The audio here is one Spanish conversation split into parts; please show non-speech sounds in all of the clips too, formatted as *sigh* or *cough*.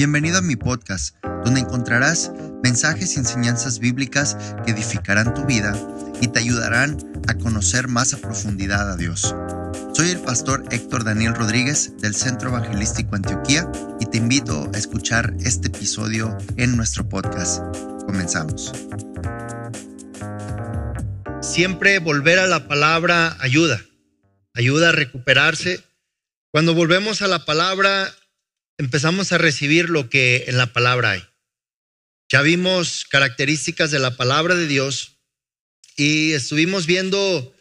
Bienvenido a mi podcast, donde encontrarás mensajes y enseñanzas bíblicas que edificarán tu vida y te ayudarán a conocer más a profundidad a Dios. Soy el pastor Héctor Daniel Rodríguez del Centro Evangelístico Antioquía y te invito a escuchar este episodio en nuestro podcast. Comenzamos. Siempre volver a la palabra ayuda, ayuda a recuperarse. Cuando volvemos a la palabra, empezamos a recibir lo que en la palabra hay. Ya vimos características de la palabra de Dios y estuvimos viendo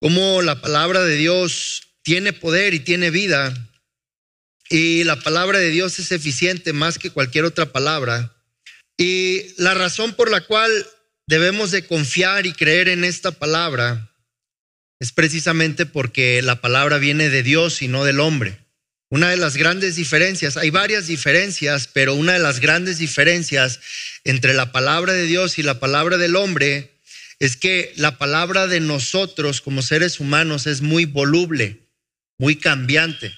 cómo la palabra de Dios tiene poder y tiene vida y la palabra de Dios es eficiente más que cualquier otra palabra. Y la razón por la cual debemos de confiar y creer en esta palabra es precisamente porque la palabra viene de Dios y no del hombre. Una de las grandes diferencias, hay varias diferencias, pero una de las grandes diferencias entre la palabra de Dios y la palabra del hombre es que la palabra de nosotros como seres humanos es muy voluble, muy cambiante.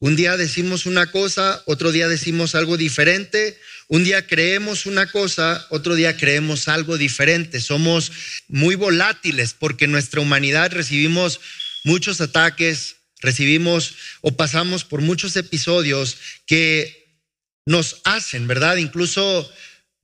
Un día decimos una cosa, otro día decimos algo diferente, un día creemos una cosa, otro día creemos algo diferente. Somos muy volátiles porque nuestra humanidad recibimos muchos ataques, recibimos o pasamos por muchos episodios que nos hacen, ¿verdad? Incluso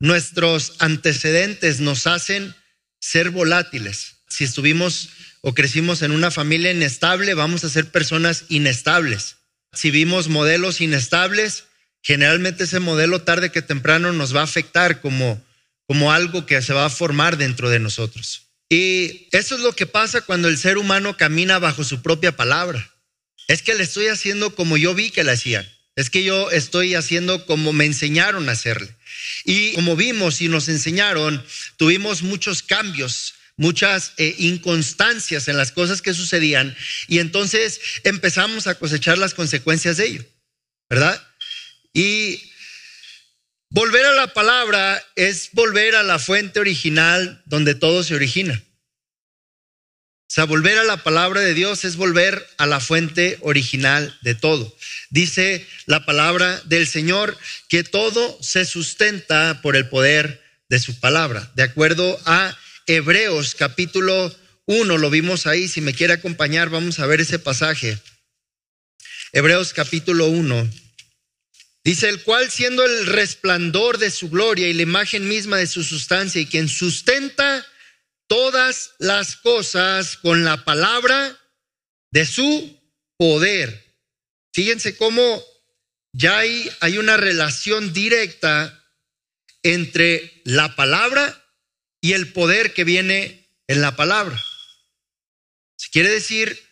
nuestros antecedentes nos hacen ser volátiles. Si estuvimos o crecimos en una familia inestable, vamos a ser personas inestables. Si vimos modelos inestables, generalmente ese modelo tarde que temprano nos va a afectar como, como algo que se va a formar dentro de nosotros. Y eso es lo que pasa cuando el ser humano camina bajo su propia palabra. Es que le estoy haciendo como yo vi que le hacían. Es que yo estoy haciendo como me enseñaron a hacerle. Y como vimos y nos enseñaron, tuvimos muchos cambios, muchas eh, inconstancias en las cosas que sucedían y entonces empezamos a cosechar las consecuencias de ello, ¿verdad? Y volver a la palabra es volver a la fuente original donde todo se origina. Sea, volver a la palabra de Dios es volver a la fuente original de todo. Dice la palabra del Señor que todo se sustenta por el poder de su palabra. De acuerdo a Hebreos capítulo 1, lo vimos ahí, si me quiere acompañar, vamos a ver ese pasaje. Hebreos capítulo 1. Dice, el cual siendo el resplandor de su gloria y la imagen misma de su sustancia y quien sustenta todas las cosas con la palabra de su poder. Fíjense cómo ya hay, una relación directa entre la palabra y el poder que viene en la palabra. Se quiere decir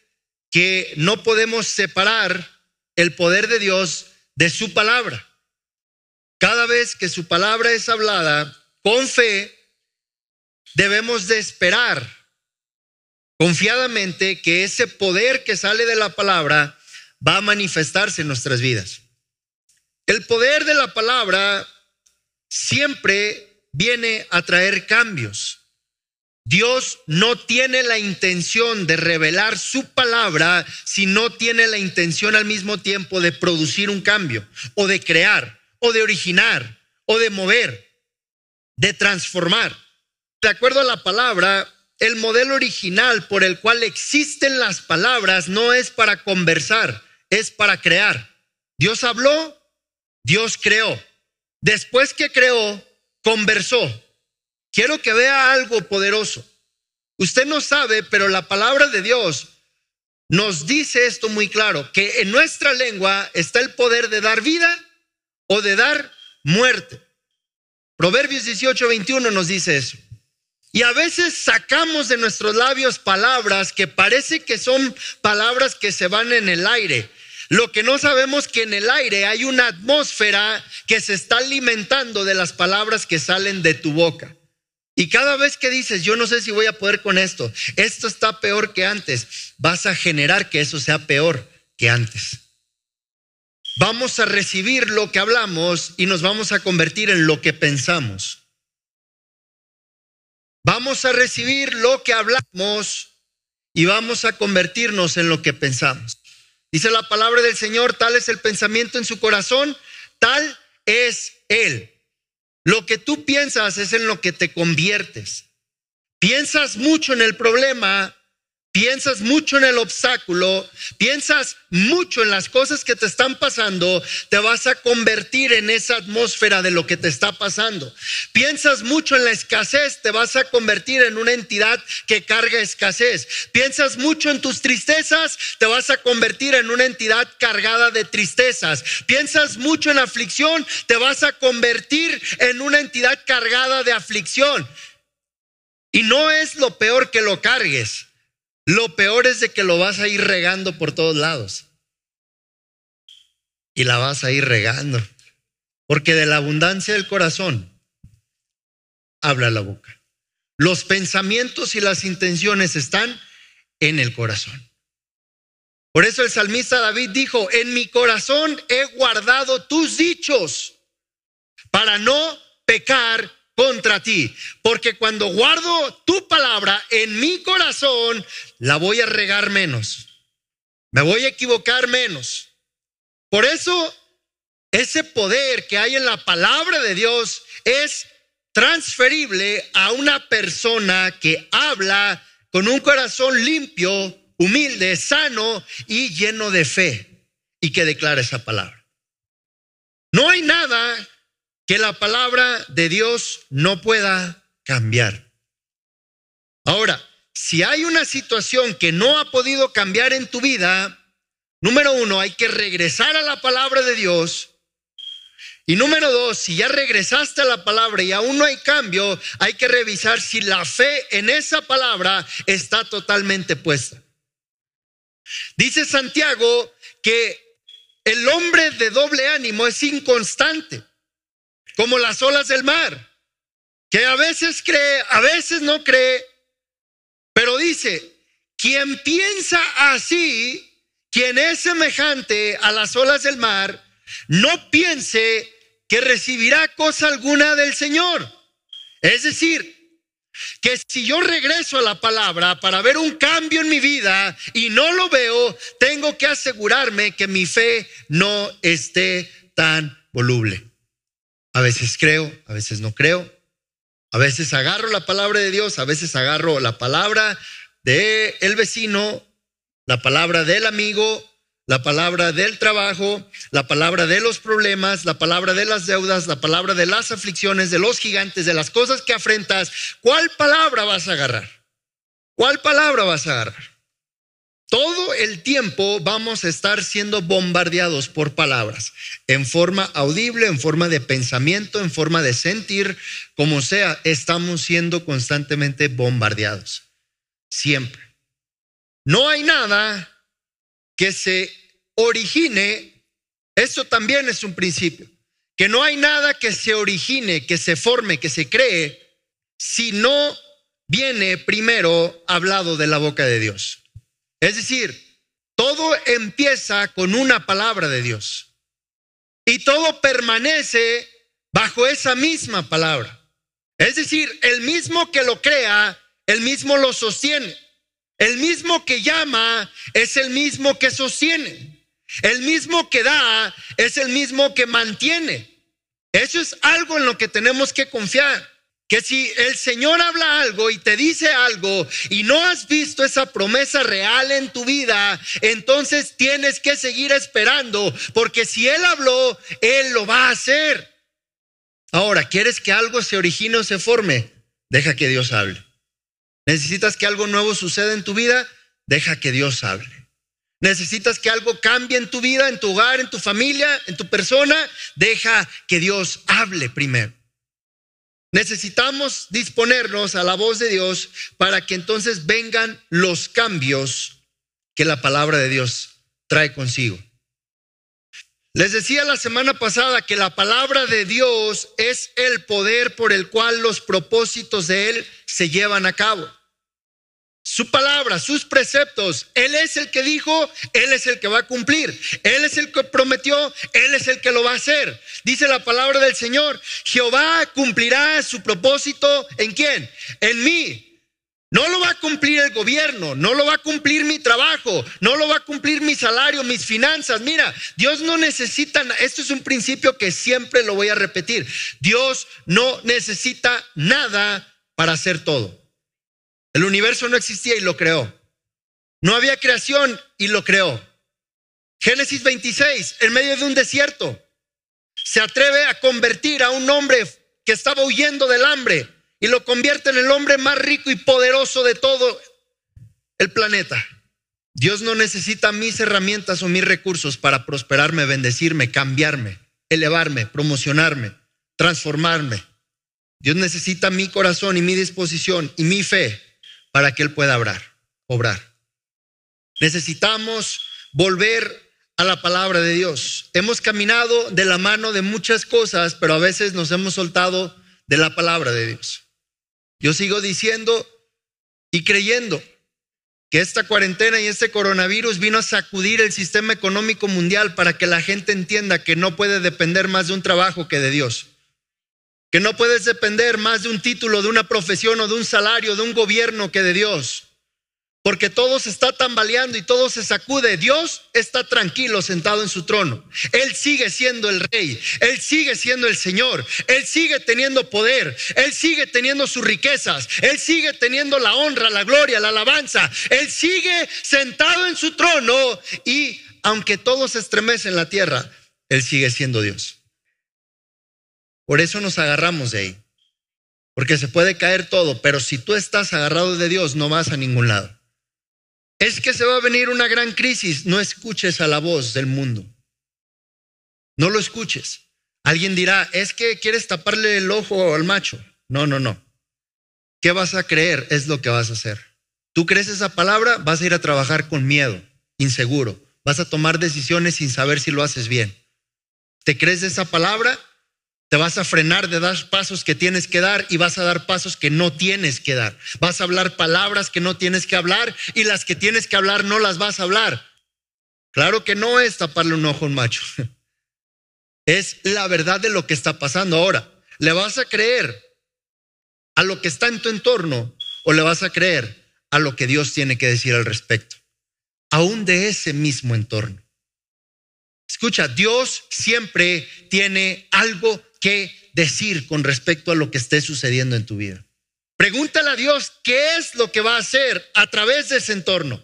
que no podemos separar el poder de Dios de su palabra. Cada vez que su palabra es hablada con fe, debemos de esperar confiadamente que ese poder que sale de la palabra va a manifestarse en nuestras vidas. El poder de la palabra siempre viene a traer cambios. Dios no tiene la intención de revelar su palabra si no tiene la intención al mismo tiempo de producir un cambio o de crear o de originar o de mover, de transformar de acuerdo a la palabra, el modelo original por el cual existen las palabras no es para conversar, es para crear. Dios habló, Dios creó. Después que creó, conversó. Quiero que vea algo poderoso. Usted no sabe, pero la palabra de Dios nos dice esto muy claro, que en nuestra lengua está el poder de dar vida o de dar muerte. Proverbios 18, 21 nos dice eso. Y a veces sacamos de nuestros labios palabras que parece que son palabras que se van en el aire. Lo que no sabemos que en el aire hay una atmósfera que se está alimentando de las palabras que salen de tu boca. Y cada vez que dices, yo no sé si voy a poder con esto, esto está peor que antes, vas a generar que eso sea peor que antes. Vamos a recibir lo que hablamos y nos vamos a convertir en lo que pensamos. Vamos a recibir lo que hablamos y vamos a convertirnos en lo que pensamos. Dice la palabra del Señor, tal es el pensamiento en su corazón, tal es Él. Lo que tú piensas es en lo que te conviertes. Piensas mucho en el problema, piensas mucho en el obstáculo, piensas mucho en las cosas que te están pasando, te vas a convertir en esa atmósfera de lo que te está pasando. Piensas mucho en la escasez, te vas a convertir en una entidad que carga escasez. Piensas mucho en tus tristezas, te vas a convertir en una entidad cargada de tristezas. Piensas mucho en aflicción, te vas a convertir en una entidad cargada de aflicción. Y no es lo peor que lo cargues. Lo peor es de que lo vas a ir regando por todos lados. Y la vas a ir regando. Porque de la abundancia del corazón habla la boca. Los pensamientos y las intenciones están en el corazón. Por eso el salmista David dijo, en mi corazón he guardado tus dichos para no pecar contra ti. Porque cuando guardo tu palabra en mi corazón, la voy a regar menos. Me voy a equivocar menos. Por eso, ese poder que hay en la palabra de Dios es transferible a una persona que habla con un corazón limpio, humilde, sano y lleno de fe y que declara esa palabra. No hay nada que la palabra de Dios no pueda cambiar. Ahora, si hay una situación que no ha podido cambiar en tu vida, número uno, hay que regresar a la palabra de Dios. Y número dos, si ya regresaste a la palabra y aún no hay cambio, hay que revisar si la fe en esa palabra está totalmente puesta. Dice Santiago que el hombre de doble ánimo es inconstante como las olas del mar, que a veces cree, a veces no cree, pero dice, quien piensa así, quien es semejante a las olas del mar, no piense que recibirá cosa alguna del Señor. Es decir, que si yo regreso a la palabra para ver un cambio en mi vida y no lo veo, tengo que asegurarme que mi fe no esté tan voluble. A veces creo, a veces no creo. A veces agarro la palabra de Dios, a veces agarro la palabra del el vecino, la palabra del amigo, la palabra del trabajo, la palabra de los problemas, la palabra de las deudas, la palabra de las aflicciones, de los gigantes, de las cosas que afrentas. ¿Cuál palabra vas a agarrar? ¿Cuál palabra vas a agarrar? Todo el tiempo vamos a estar siendo bombardeados por palabras, en forma audible, en forma de pensamiento, en forma de sentir, como sea, estamos siendo constantemente bombardeados. Siempre. No hay nada que se origine, eso también es un principio, que no hay nada que se origine, que se forme, que se cree, si no viene primero hablado de la boca de Dios. Es decir, todo empieza con una palabra de Dios y todo permanece bajo esa misma palabra. Es decir, el mismo que lo crea, el mismo lo sostiene. El mismo que llama es el mismo que sostiene. El mismo que da es el mismo que mantiene. Eso es algo en lo que tenemos que confiar que si el Señor habla algo y te dice algo y no has visto esa promesa real en tu vida, entonces tienes que seguir esperando, porque si Él habló, Él lo va a hacer. Ahora, ¿quieres que algo se origine o se forme? Deja que Dios hable. ¿Necesitas que algo nuevo suceda en tu vida? Deja que Dios hable. ¿Necesitas que algo cambie en tu vida, en tu hogar, en tu familia, en tu persona? Deja que Dios hable primero. Necesitamos disponernos a la voz de Dios para que entonces vengan los cambios que la palabra de Dios trae consigo. Les decía la semana pasada que la palabra de Dios es el poder por el cual los propósitos de Él se llevan a cabo su palabra, sus preceptos. Él es el que dijo, Él es el que va a cumplir. Él es el que prometió, Él es el que lo va a hacer. Dice la palabra del Señor, Jehová cumplirá su propósito en quién? En mí. No lo va a cumplir el gobierno, no lo va a cumplir mi trabajo, no lo va a cumplir mi salario, mis finanzas. Mira, Dios no necesita, esto es un principio que siempre lo voy a repetir, Dios no necesita nada para hacer todo. El universo no existía y lo creó. No había creación y lo creó. Génesis 26, en medio de un desierto, se atreve a convertir a un hombre que estaba huyendo del hambre y lo convierte en el hombre más rico y poderoso de todo el planeta. Dios no necesita mis herramientas o mis recursos para prosperarme, bendecirme, cambiarme, elevarme, promocionarme, transformarme. Dios necesita mi corazón y mi disposición y mi fe para que Él pueda obrar. obrar. Necesitamos volver a la palabra de Dios. Hemos caminado de la mano de muchas cosas, pero a veces nos hemos soltado de la palabra de Dios. Yo sigo diciendo y creyendo que esta cuarentena y este coronavirus vino a sacudir el sistema económico mundial para que la gente entienda que no puede depender más de un trabajo que de Dios. Que no puedes depender más de un título, de una profesión o de un salario, de un gobierno que de Dios porque todo se está tambaleando y todo se sacude. Dios está tranquilo sentado en su trono. Él sigue siendo el rey, Él sigue siendo el Señor, Él sigue teniendo poder, Él sigue teniendo sus riquezas, Él sigue teniendo la honra, la gloria, la alabanza. Él sigue sentado en su trono y aunque todo se estremece en la tierra, Él sigue siendo Dios. Por eso nos agarramos de ahí. Porque se puede caer todo, pero si tú estás agarrado de Dios, no vas a ningún lado. Es que se va a venir una gran crisis. No escuches a la voz del mundo. No lo escuches. Alguien dirá, es que quieres taparle el ojo al macho. No, no, no. ¿Qué vas a creer? Es lo que vas a hacer. Tú crees esa palabra, vas a ir a trabajar con miedo, inseguro. Vas a tomar decisiones sin saber si lo haces bien. ¿Te crees esa palabra? Te vas a frenar de dar pasos que tienes que dar y vas a dar pasos que no tienes que dar. Vas a hablar palabras que no tienes que hablar y las que tienes que hablar no las vas a hablar. Claro que no es taparle un ojo a un macho. *laughs* Es la verdad de lo que está pasando ahora. ¿Le vas a creer a lo que está en tu entorno o le vas a creer a lo que Dios tiene que decir al respecto? Aún de ese mismo entorno. Escucha, Dios siempre tiene algo qué decir con respecto a lo que esté sucediendo en tu vida. Pregúntale a Dios qué es lo que va a hacer a través de ese entorno.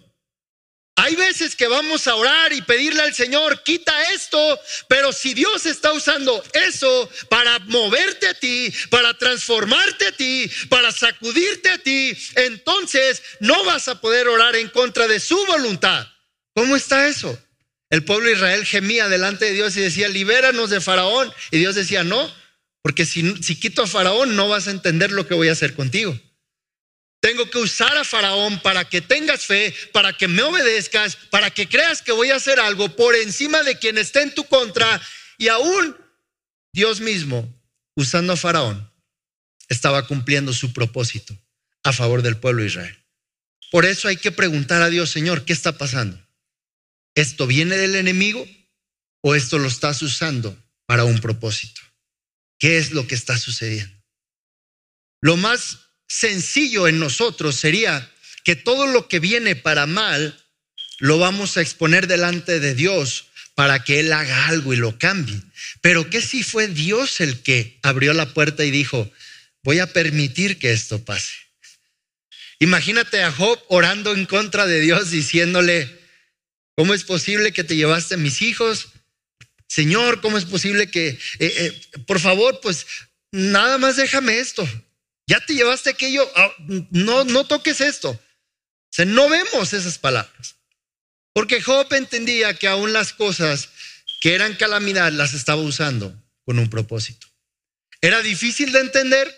Hay veces que vamos a orar y pedirle al Señor, quita esto, pero si Dios está usando eso para moverte a ti, para transformarte a ti, para sacudirte a ti, entonces no vas a poder orar en contra de su voluntad. ¿Cómo está eso? El pueblo de Israel gemía delante de Dios y decía, libéranos de Faraón. Y Dios decía, no, porque si, si quito a Faraón no vas a entender lo que voy a hacer contigo. Tengo que usar a Faraón para que tengas fe, para que me obedezcas, para que creas que voy a hacer algo por encima de quien esté en tu contra. Y aún Dios mismo, usando a Faraón, estaba cumpliendo su propósito a favor del pueblo de Israel. Por eso hay que preguntar a Dios, Señor, ¿qué está pasando? ¿Esto viene del enemigo o esto lo estás usando para un propósito? ¿Qué es lo que está sucediendo? Lo más sencillo en nosotros sería que todo lo que viene para mal lo vamos a exponer delante de Dios para que Él haga algo y lo cambie. Pero ¿qué si fue Dios el que abrió la puerta y dijo, voy a permitir que esto pase? Imagínate a Job orando en contra de Dios diciéndole, ¿Cómo es posible que te llevaste a mis hijos? Señor, ¿cómo es posible que, eh, eh, por favor, pues nada más déjame esto? Ya te llevaste aquello, ah, no, no toques esto. O sea, no vemos esas palabras. Porque Job entendía que aún las cosas que eran calamidad las estaba usando con un propósito. Era difícil de entender,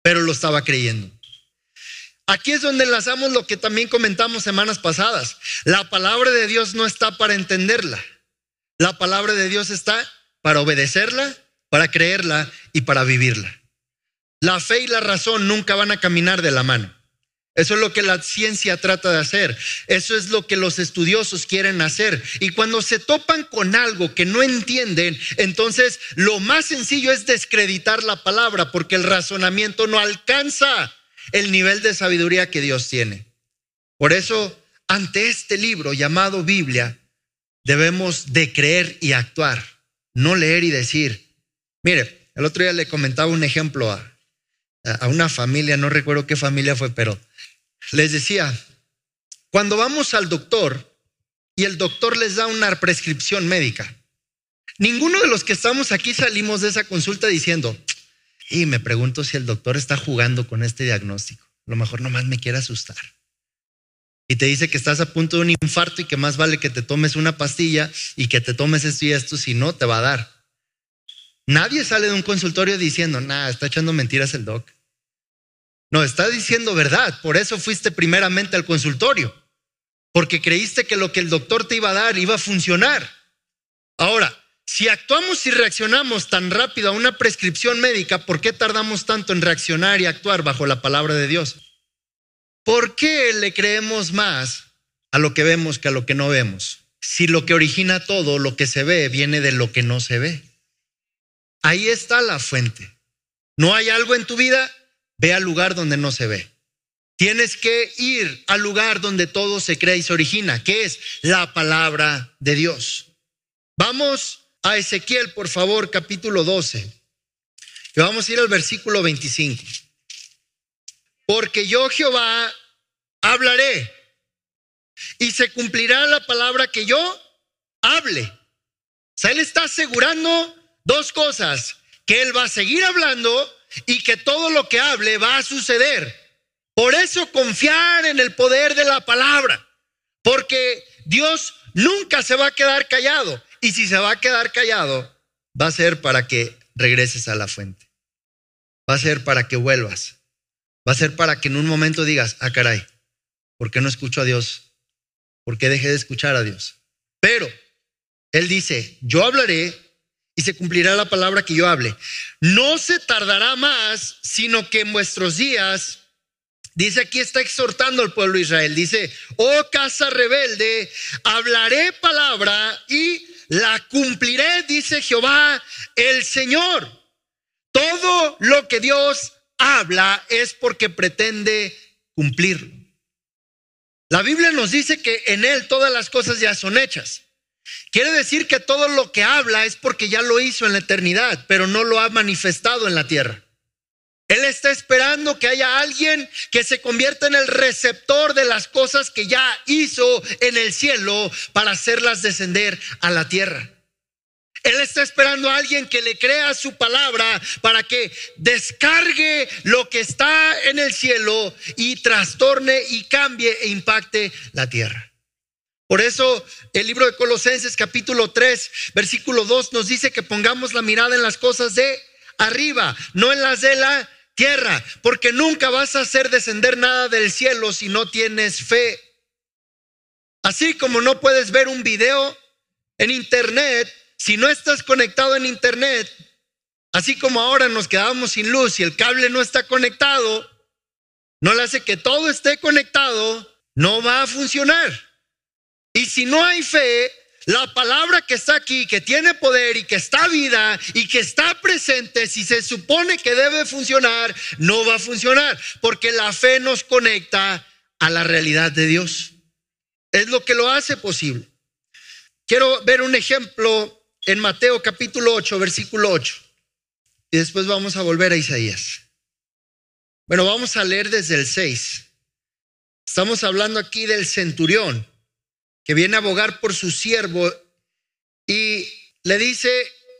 pero lo estaba creyendo. Aquí es donde enlazamos lo que también comentamos semanas pasadas. La palabra de Dios no está para entenderla. La palabra de Dios está para obedecerla, para creerla y para vivirla. La fe y la razón nunca van a caminar de la mano. Eso es lo que la ciencia trata de hacer. Eso es lo que los estudiosos quieren hacer. Y cuando se topan con algo que no entienden, entonces lo más sencillo es descreditar la palabra porque el razonamiento no alcanza. El nivel de sabiduría que Dios tiene. Por eso, ante este libro llamado Biblia, debemos de creer y actuar, no leer y decir. Mire, el otro día le comentaba un ejemplo a, a una familia, no recuerdo qué familia fue, pero les decía, cuando vamos al doctor y el doctor les da una prescripción médica, ninguno de los que estamos aquí salimos de esa consulta diciendo, y me pregunto si el doctor está jugando con este diagnóstico, a lo mejor nomás me quiere asustar. Y te dice que estás a punto de un infarto y que más vale que te tomes una pastilla y que te tomes esto y esto, si no, te va a dar. Nadie sale de un consultorio diciendo, nada, está echando mentiras el doc. No, está diciendo verdad. Por eso fuiste primeramente al consultorio. Porque creíste que lo que el doctor te iba a dar iba a funcionar. Ahora, si actuamos y reaccionamos tan rápido a una prescripción médica, ¿por qué tardamos tanto en reaccionar y actuar bajo la palabra de Dios? ¿Por qué le creemos más a lo que vemos que a lo que no vemos? Si lo que origina todo, lo que se ve, viene de lo que no se ve. Ahí está la fuente. No hay algo en tu vida, ve al lugar donde no se ve. Tienes que ir al lugar donde todo se crea y se origina, que es la palabra de Dios. Vamos a Ezequiel, por favor, capítulo 12. Y vamos a ir al versículo 25. Porque yo, Jehová, hablaré y se cumplirá la palabra que yo hable. O sea, él está asegurando dos cosas, que él va a seguir hablando y que todo lo que hable va a suceder. Por eso confiar en el poder de la palabra, porque Dios nunca se va a quedar callado. Y si se va a quedar callado, va a ser para que regreses a la fuente. Va a ser para que vuelvas. Va a ser para que en un momento digas, ah, caray, ¿por qué no escucho a Dios? ¿Por qué dejé de escuchar a Dios? Pero Él dice, yo hablaré y se cumplirá la palabra que yo hable. No se tardará más, sino que en vuestros días, dice aquí está exhortando al pueblo de Israel, dice, oh casa rebelde, hablaré palabra y la cumpliré, dice Jehová el Señor. Todo lo que Dios habla es porque pretende cumplirlo. La Biblia nos dice que en Él todas las cosas ya son hechas. Quiere decir que todo lo que habla es porque ya lo hizo en la eternidad, pero no lo ha manifestado en la tierra. Él está esperando que haya alguien que se convierta en el receptor de las cosas que ya hizo en el cielo para hacerlas descender a la tierra. Él está esperando a alguien que le crea su palabra para que descargue lo que está en el cielo y trastorne y cambie e impacte la tierra. Por eso el libro de Colosenses capítulo 3, versículo 2 nos dice que pongamos la mirada en las cosas de arriba, no en las de la tierra, porque nunca vas a hacer descender nada del cielo si no tienes fe. Así como no puedes ver un video en internet si no estás conectado en internet, así como ahora nos quedamos sin luz y el cable no está conectado, no le hace que todo esté conectado, no va a funcionar. Y si no hay fe, la palabra que está aquí, que tiene poder y que está vida y que está presente, si se supone que debe funcionar, no va a funcionar, porque la fe nos conecta a la realidad de Dios. Es lo que lo hace posible. Quiero ver un ejemplo en Mateo capítulo 8, versículo 8. Y después vamos a volver a Isaías. Bueno, vamos a leer desde el 6. Estamos hablando aquí del centurión que viene a abogar por su siervo y le dice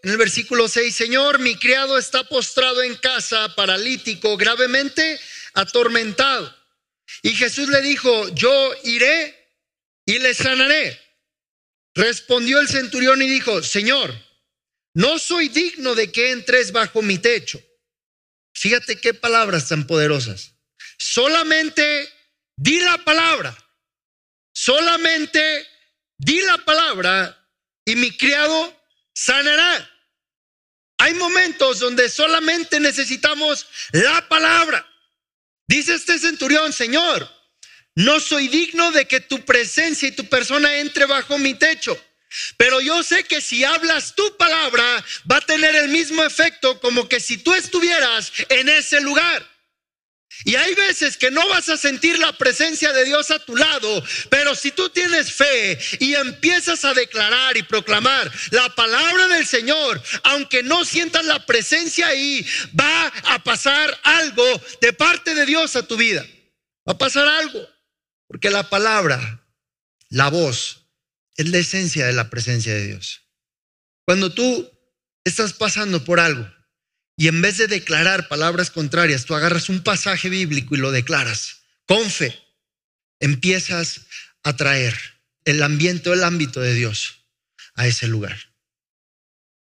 en el versículo 6, Señor, mi criado está postrado en casa, paralítico, gravemente atormentado. Y Jesús le dijo, yo iré y le sanaré. Respondió el centurión y dijo, Señor, no soy digno de que entres bajo mi techo. Fíjate qué palabras tan poderosas. Solamente di la palabra Solamente di la palabra y mi criado sanará. Hay momentos donde solamente necesitamos la palabra. Dice este centurión, Señor, no soy digno de que tu presencia y tu persona entre bajo mi techo. Pero yo sé que si hablas tu palabra va a tener el mismo efecto como que si tú estuvieras en ese lugar. Y hay veces que no vas a sentir la presencia de Dios a tu lado, pero si tú tienes fe y empiezas a declarar y proclamar la palabra del Señor, aunque no sientas la presencia ahí, va a pasar algo de parte de Dios a tu vida. Va a pasar algo, porque la palabra, la voz, es la esencia de la presencia de Dios. Cuando tú estás pasando por algo, y en vez de declarar palabras contrarias, tú agarras un pasaje bíblico y lo declaras con fe. Empiezas a traer el ambiente o el ámbito de Dios a ese lugar.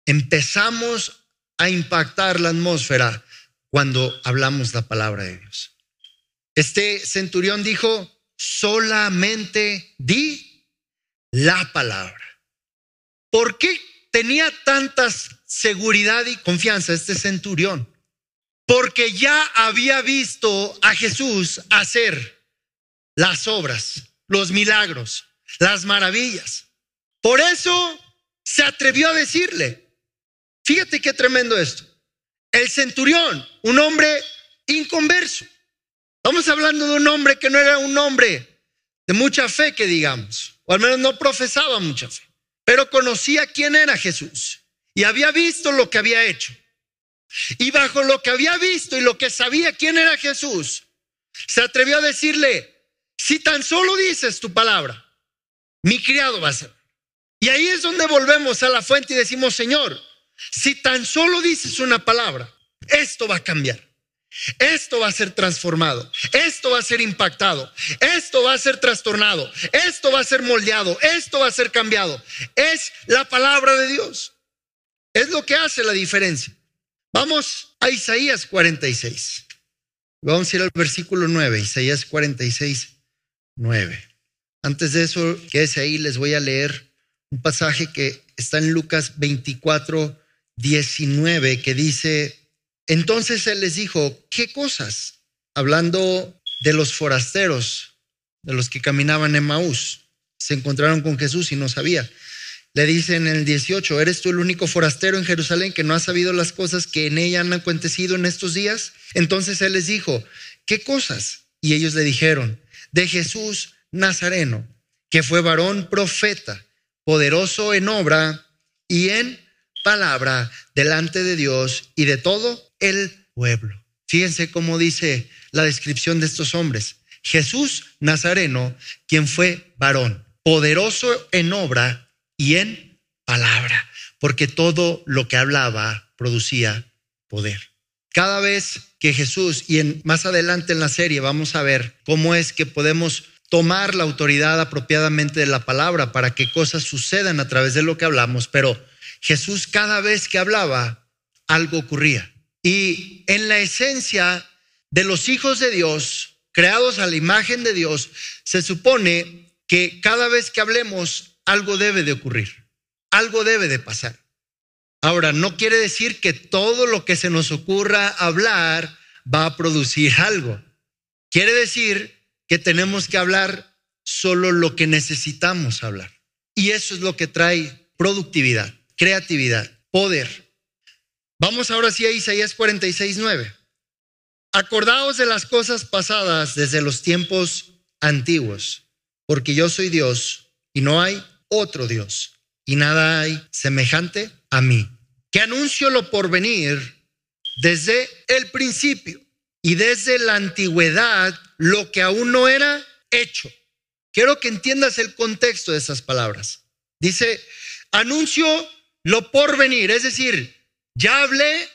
Empezamos a impactar la atmósfera cuando hablamos la palabra de Dios. Este centurión dijo, solamente di la palabra. ¿Por qué tenía tantas seguridad y confianza este centurión, porque ya había visto a Jesús hacer las obras, los milagros, las maravillas. Por eso se atrevió a decirle, fíjate qué tremendo esto, el centurión, un hombre inconverso. Estamos hablando de un hombre que no era un hombre de mucha fe, que digamos, o al menos no profesaba mucha fe pero conocía quién era Jesús y había visto lo que había hecho. Y bajo lo que había visto y lo que sabía quién era Jesús, se atrevió a decirle, si tan solo dices tu palabra, mi criado va a ser. Y ahí es donde volvemos a la fuente y decimos, Señor, si tan solo dices una palabra, esto va a cambiar. Esto va a ser transformado, esto va a ser impactado, esto va a ser trastornado, esto va a ser moldeado, esto va a ser cambiado. Es la palabra de Dios. Es lo que hace la diferencia. Vamos a Isaías 46. Vamos a ir al versículo 9, Isaías 46, 9. Antes de eso, quédese ahí, les voy a leer un pasaje que está en Lucas 24, 19, que dice, entonces él les dijo, ¿qué cosas? Hablando de los forasteros, de los que caminaban en Maús, se encontraron con Jesús y no sabía. Le dice en el 18, ¿eres tú el único forastero en Jerusalén que no ha sabido las cosas que en ella han acontecido en estos días? Entonces él les dijo, ¿qué cosas? Y ellos le dijeron, de Jesús Nazareno, que fue varón profeta, poderoso en obra y en palabra delante de Dios y de todo el pueblo. Fíjense cómo dice la descripción de estos hombres. Jesús Nazareno, quien fue varón, poderoso en obra y en palabra, porque todo lo que hablaba producía poder. Cada vez que Jesús, y más adelante en la serie vamos a ver cómo es que podemos tomar la autoridad apropiadamente de la palabra para que cosas sucedan a través de lo que hablamos, pero Jesús cada vez que hablaba, algo ocurría. Y en la esencia de los hijos de Dios, creados a la imagen de Dios, se supone que cada vez que hablemos, algo debe de ocurrir, algo debe de pasar. Ahora, no quiere decir que todo lo que se nos ocurra hablar va a producir algo. Quiere decir que tenemos que hablar solo lo que necesitamos hablar. Y eso es lo que trae productividad, creatividad, poder. Vamos ahora sí a Isaías 46, 9. Acordaos de las cosas pasadas desde los tiempos antiguos, porque yo soy Dios y no hay otro Dios, y nada hay semejante a mí, que anuncio lo por venir desde el principio y desde la antigüedad lo que aún no era hecho. Quiero que entiendas el contexto de esas palabras. Dice, anuncio lo por venir, es decir, ya hablé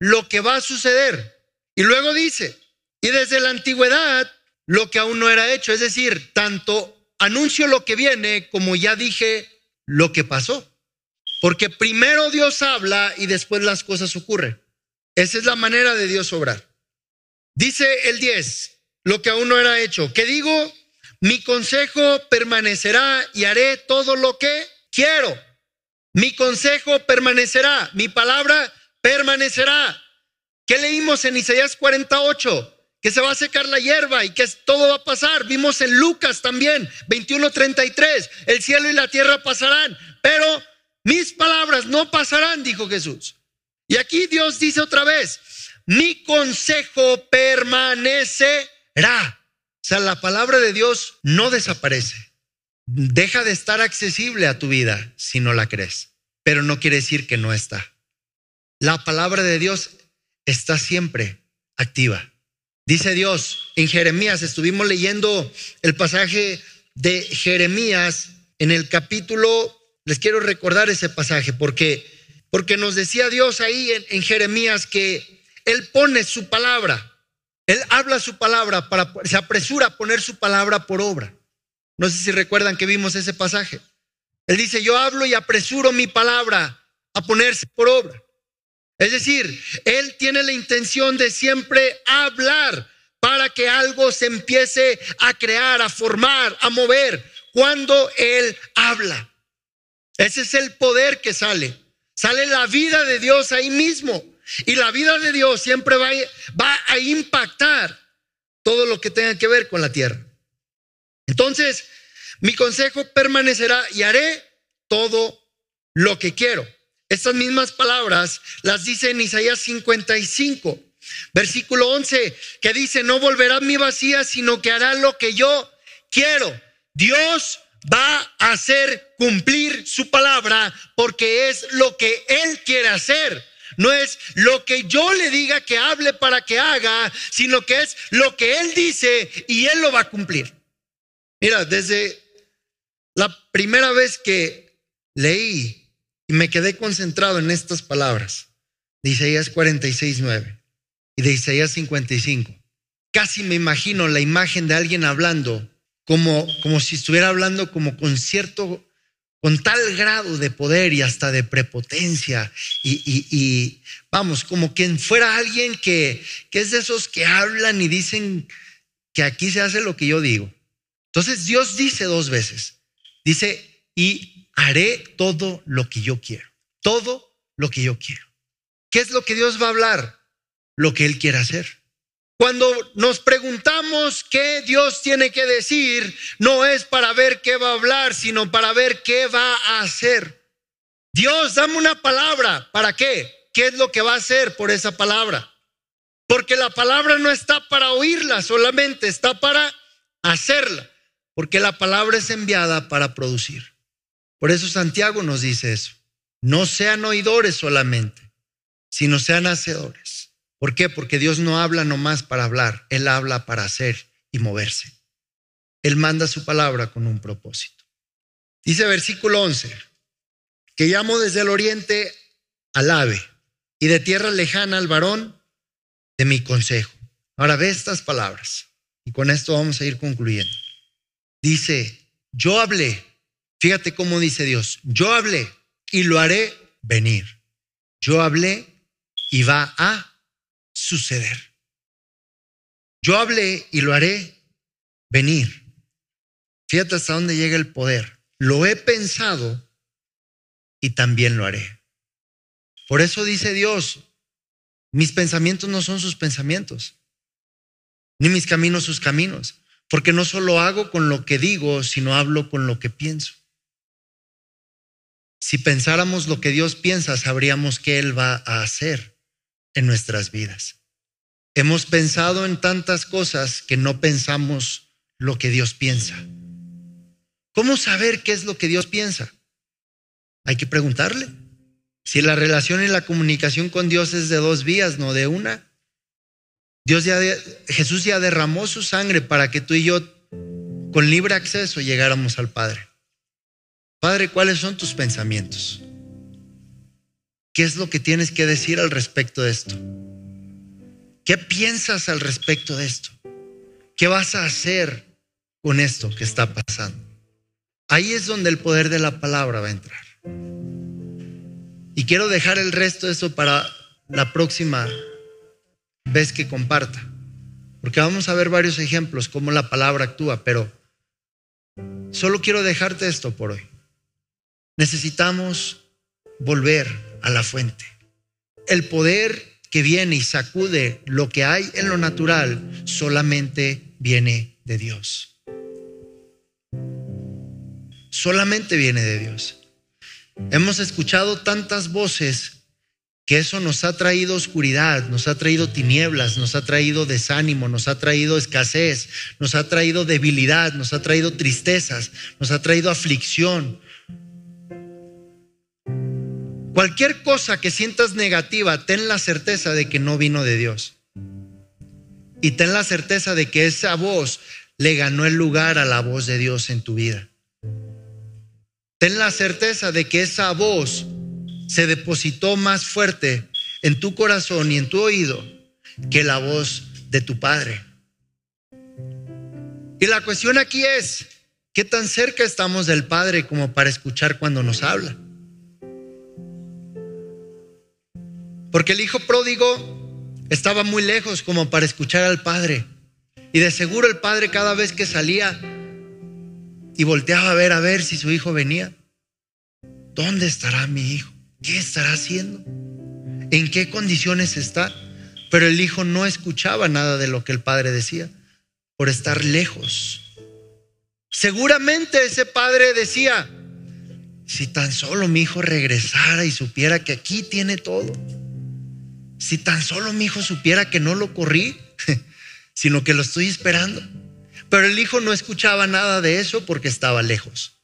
lo que va a suceder. Y luego dice, y desde la antigüedad, lo que aún no era hecho. Es decir, tanto anuncio lo que viene como ya dije lo que pasó. Porque primero Dios habla y después las cosas ocurren. Esa es la manera de Dios obrar. Dice el 10, lo que aún no era hecho. Que digo, mi consejo permanecerá y haré todo lo que quiero. Mi consejo permanecerá, mi palabra permanecerá. ¿Qué leímos en Isaías 48? Que se va a secar la hierba y que todo va a pasar. Vimos en Lucas también, 21:33, el cielo y la tierra pasarán, pero mis palabras no pasarán, dijo Jesús. Y aquí Dios dice otra vez, mi consejo permanecerá. O sea, la palabra de Dios no desaparece. Deja de estar accesible a tu vida si no la crees, pero no quiere decir que no está. La palabra de Dios está siempre activa. Dice Dios en Jeremías, estuvimos leyendo el pasaje de Jeremías en el capítulo, les quiero recordar ese pasaje porque porque nos decía Dios ahí en, en Jeremías que él pone su palabra él habla su palabra para, se apresura a poner su palabra por obra. No sé si recuerdan que vimos ese pasaje. Él dice, yo hablo y apresuro mi palabra a ponerse por obra. Es decir, Él tiene la intención de siempre hablar para que algo se empiece a crear, a formar, a mover, cuando Él habla. Ese es el poder que sale. Sale la vida de Dios ahí mismo. Y la vida de Dios siempre va, va a impactar todo lo que tenga que ver con la tierra. Entonces, mi consejo permanecerá y haré todo lo que quiero. Estas mismas palabras las dice en Isaías 55, versículo 11, que dice, no volverá mi vacía, sino que hará lo que yo quiero. Dios va a hacer cumplir su palabra porque es lo que Él quiere hacer. No es lo que yo le diga que hable para que haga, sino que es lo que Él dice y Él lo va a cumplir. Mira, desde la primera vez que leí y me quedé concentrado en estas palabras de Isaías 46, 9 y de Isaías 55, casi me imagino la imagen de alguien hablando como, como si estuviera hablando como con cierto con tal grado de poder y hasta de prepotencia y, vamos, como quien fuera alguien que, que es de esos que hablan y dicen que aquí se hace lo que yo digo. Entonces Dios dice dos veces, dice, y haré todo lo que yo quiero, todo lo que yo quiero. ¿Qué es lo que Dios va a hablar? Lo que Él quiere hacer. Cuando nos preguntamos qué Dios tiene que decir, no es para ver qué va a hablar, sino para ver qué va a hacer. Dios, dame una palabra. ¿Para qué? ¿Qué es lo que va a hacer por esa palabra? Porque la palabra no está para oírla solamente, está para hacerla. Porque la palabra es enviada para producir. Por eso Santiago nos dice eso. No sean oidores solamente, sino sean hacedores. ¿Por qué? Porque Dios no habla nomás para hablar, Él habla para hacer y moverse. Él manda su palabra con un propósito. Dice versículo 11, que llamo desde el oriente al ave y de tierra lejana al varón de mi consejo. Ahora ve estas palabras y con esto vamos a ir concluyendo. Dice, yo hablé, fíjate cómo dice Dios, yo hablé y lo haré venir. Yo hablé y va a suceder. Yo hablé y lo haré venir. Fíjate hasta dónde llega el poder. Lo he pensado y también lo haré. Por eso dice Dios, mis pensamientos no son sus pensamientos, ni mis caminos sus caminos, porque no solo hago con lo que digo, sino hablo con lo que pienso. Si pensáramos lo que Dios piensa, sabríamos que Él va a hacer en nuestras vidas. Hemos pensado en tantas cosas que no pensamos lo que Dios piensa. ¿Cómo saber qué es lo que Dios piensa? Hay que preguntarle. Si la relación y la comunicación con Dios es de dos vías, no de una. Dios ya Jesús ya derramó su sangre para que tú y yo con libre acceso llegáramos al Padre. Padre, ¿cuáles son tus pensamientos? ¿Qué es lo que tienes que decir al respecto de esto? ¿Qué piensas al respecto de esto? ¿Qué vas a hacer con esto que está pasando? Ahí es donde el poder de la palabra va a entrar. Y quiero dejar el resto de eso para la próxima vez que comparta. Porque vamos a ver varios ejemplos cómo la palabra actúa, pero solo quiero dejarte esto por hoy. Necesitamos volver a la fuente. El poder que viene y sacude lo que hay en lo natural solamente viene de Dios. Solamente viene de Dios. Hemos escuchado tantas voces que eso nos ha traído oscuridad, nos ha traído tinieblas, nos ha traído desánimo, nos ha traído escasez, nos ha traído debilidad, nos ha traído tristezas, nos ha traído aflicción. Cualquier cosa que sientas negativa, ten la certeza de que no vino de Dios. Y ten la certeza de que esa voz le ganó el lugar a la voz de Dios en tu vida. Ten la certeza de que esa voz se depositó más fuerte en tu corazón y en tu oído que la voz de tu Padre. Y la cuestión aquí es, ¿qué tan cerca estamos del Padre como para escuchar cuando nos habla? Porque el Hijo pródigo estaba muy lejos como para escuchar al Padre. Y de seguro el Padre cada vez que salía y volteaba a ver a ver si su hijo venía, ¿dónde estará mi hijo? ¿Qué estará haciendo? ¿En qué condiciones está? Pero el hijo no escuchaba nada de lo que el padre decía por estar lejos. Seguramente ese padre decía, si tan solo mi hijo regresara y supiera que aquí tiene todo, si tan solo mi hijo supiera que no lo corrí, *laughs* sino que lo estoy esperando. Pero el hijo no escuchaba nada de eso porque estaba lejos.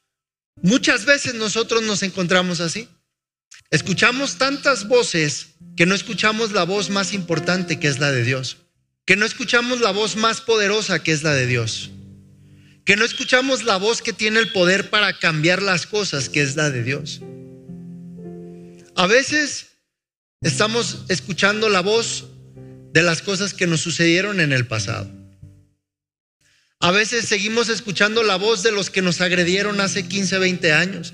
Muchas veces nosotros nos encontramos así. Escuchamos tantas voces que no escuchamos la voz más importante que es la de Dios. Que no escuchamos la voz más poderosa que es la de Dios. Que no escuchamos la voz que tiene el poder para cambiar las cosas que es la de Dios. A veces estamos escuchando la voz de las cosas que nos sucedieron en el pasado. A veces seguimos escuchando la voz de los que nos agredieron hace 15, 20 años.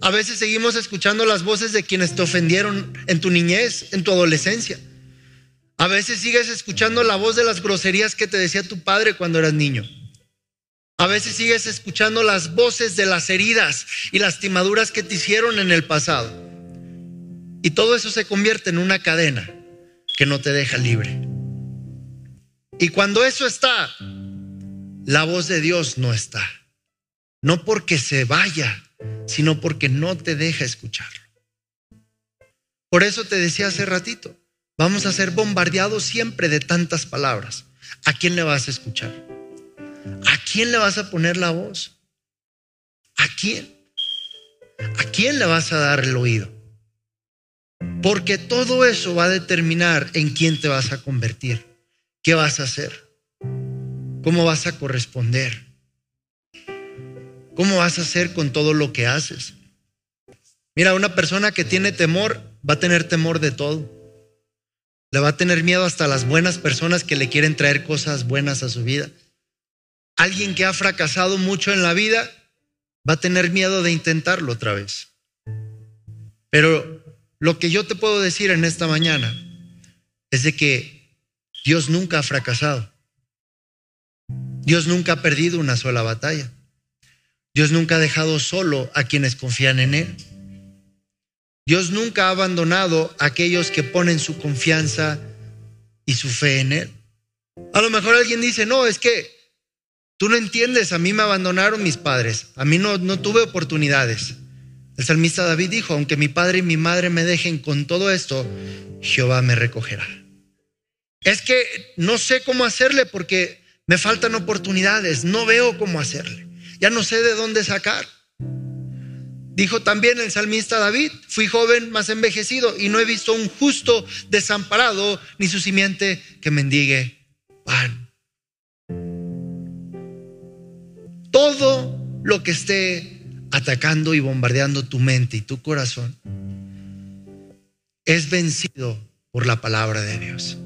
A veces seguimos escuchando las voces de quienes te ofendieron en tu niñez, en tu adolescencia. A veces sigues escuchando la voz de las groserías que te decía tu padre cuando eras niño. A veces sigues escuchando las voces de las heridas y lastimaduras que te hicieron en el pasado. Y todo eso se convierte en una cadena que no te deja libre. Y cuando eso está, la voz de Dios no está. No porque se vaya, sino porque no te deja escucharlo. Por eso te decía hace ratito, vamos a ser bombardeados siempre de tantas palabras. ¿A quién le vas a escuchar? ¿A quién le vas a poner la voz? ¿A quién? ¿A quién le vas a dar el oído? Porque todo eso va a determinar en quién te vas a convertir, qué vas a hacer, cómo vas a corresponder. ¿Cómo vas a hacer con todo lo que haces? Mira, una persona que tiene temor va a tener temor de todo. Le va a tener miedo hasta las buenas personas que le quieren traer cosas buenas a su vida. Alguien que ha fracasado mucho en la vida va a tener miedo de intentarlo otra vez. Pero lo que yo te puedo decir en esta mañana es de que Dios nunca ha fracasado. Dios nunca ha perdido una sola batalla. Dios nunca ha dejado solo a quienes confían en Él. Dios nunca ha abandonado a aquellos que ponen su confianza y su fe en Él. A lo mejor alguien dice, no, es que tú no entiendes, a mí me abandonaron mis padres, a mí no, no tuve oportunidades. El salmista David dijo, aunque mi padre y mi madre me dejen con todo esto, Jehová me recogerá. Es que no sé cómo hacerle porque me faltan oportunidades, no veo cómo hacerle ya no sé de dónde sacar. Dijo también el salmista David, fui joven más envejecido y no he visto un justo desamparado ni su simiente que mendigue pan. Todo lo que esté atacando y bombardeando tu mente y tu corazón es vencido por la palabra de Dios.